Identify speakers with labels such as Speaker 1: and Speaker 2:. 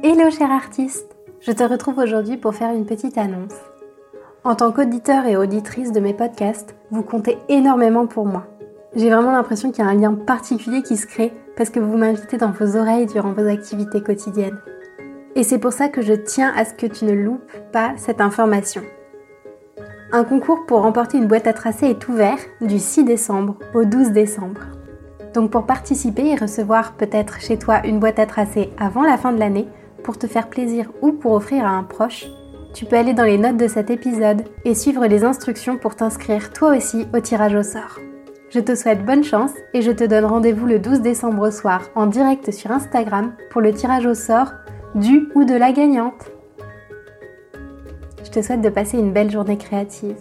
Speaker 1: Hello cher artiste Je te retrouve aujourd'hui pour faire une petite annonce. En tant qu'auditeur et auditrice de mes podcasts, vous comptez énormément pour moi. J'ai vraiment l'impression qu'il y a un lien particulier qui se crée parce que vous m'invitez dans vos oreilles durant vos activités quotidiennes. Et c'est pour ça que je tiens à ce que tu ne loupes pas cette information. Un concours pour remporter une boîte à tracer est ouvert du 6 décembre au 12 décembre. Donc pour participer et recevoir peut-être chez toi une boîte à tracer avant la fin de l'année, pour te faire plaisir ou pour offrir à un proche, tu peux aller dans les notes de cet épisode et suivre les instructions pour t'inscrire toi aussi au tirage au sort. Je te souhaite bonne chance et je te donne rendez-vous le 12 décembre au soir en direct sur Instagram pour le tirage au sort du ou de la gagnante. Je te souhaite de passer une belle journée créative.